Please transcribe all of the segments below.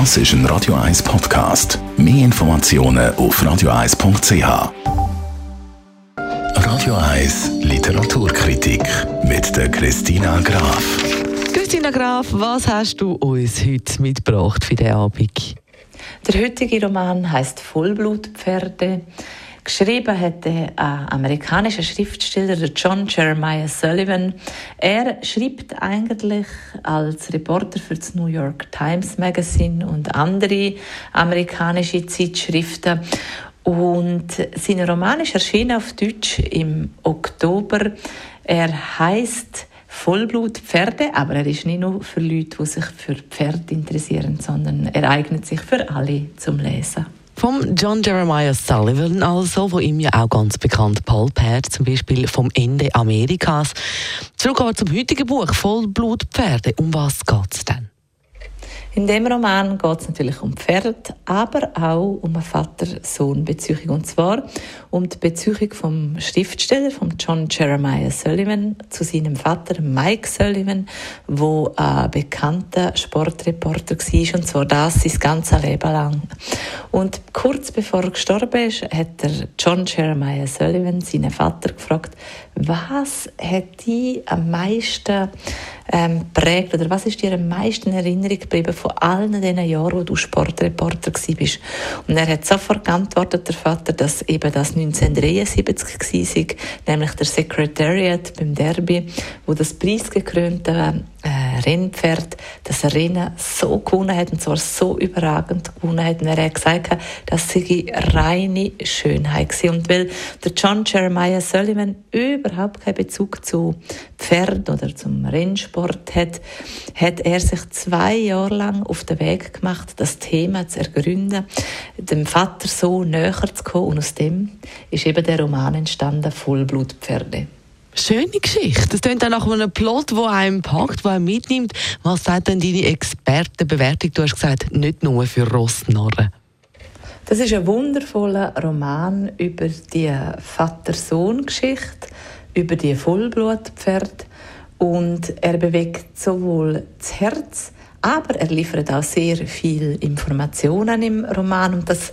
Das ist ein Radio 1 Podcast. Mehr Informationen auf radio1.ch. Radio 1 Literaturkritik mit der Christina Graf. Christina Graf, was hast du uns heute mitgebracht für den Abend? Der heutige Roman heißt Vollblutpferde. Geschrieben hat der amerikanische Schriftsteller John Jeremiah Sullivan. Er schreibt eigentlich als Reporter für das New York Times Magazine und andere amerikanische Zeitschriften. Und sein Roman ist erschienen auf Deutsch im Oktober. Er heißt Vollblutpferde, aber er ist nicht nur für Leute, die sich für Pferde interessieren, sondern er eignet sich für alle zum Lesen. Vom John Jeremiah Sullivan also, wo ihm ja auch ganz bekannt Pulp hat, zum Beispiel vom Ende Amerikas. Zurück zum heutigen Buch Vollblutpferde. Um was geht es denn? In dem Roman geht es natürlich um Pferd, aber auch um eine Vater-Sohn-Beziehung. Und zwar um die Beziehung vom Schriftsteller, von John Jeremiah Sullivan, zu seinem Vater Mike Sullivan, wo ein bekannter Sportreporter war, und zwar das sein ganzes Leben lang. Und kurz bevor er gestorben ist, hat der John Jeremiah Sullivan seinen Vater gefragt, was hat die am meisten ähm, prägt oder was ist dir am meisten in Erinnerung geblieben von allen diesen Jahren, wo du Sportreporter bist? Und er hat sofort geantwortet, der Vater, dass eben das 1973 war, nämlich der Secretariat beim Derby, wo das preisgekrönte äh, Rennpferd das Rennen so gewonnen hat, und zwar so überragend gewonnen hat. Und er hat gesagt, das sei reine Schönheit gewesen. Und weil der John Jeremiah Sullivan überhaupt keinen Bezug zu Pferd oder zum Rennsport hat, hat er sich zwei Jahre lang auf den Weg gemacht, das Thema zu ergründen, dem Vater so näher zu kommen. Und aus dem ist eben der Roman entstanden, Vollblutpferde. Schöne Geschichte. Das klingt auch nach einem Plot, der einem packt, der einem mitnimmt. Was sagt denn deine Expertenbewertung? Du hast gesagt, nicht nur für Rossnarren. Das ist ein wundervoller Roman über die Vater-Sohn-Geschichte, über die Vollblutpferde. Und er bewegt sowohl das Herz, aber er liefert auch sehr viel Informationen im Roman. Und das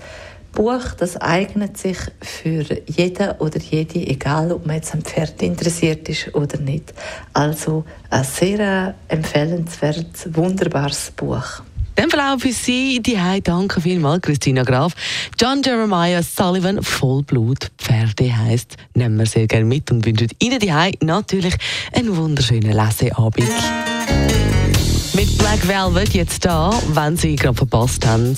Buch, das eignet sich für jeden oder jede, egal ob man jetzt am Pferd interessiert ist oder nicht. Also ein sehr empfehlenswertes, wunderbares Buch. Dem auch für Sie die Danke vielmals, Christina Graf. John Jeremiah Sullivan, Vollblut Pferde heisst, nehmen wir sehr gerne mit und wünschen Ihnen die natürlich einen wunderschönen Leseabend. Mit Black Velvet jetzt da, wenn Sie gerade verpasst haben.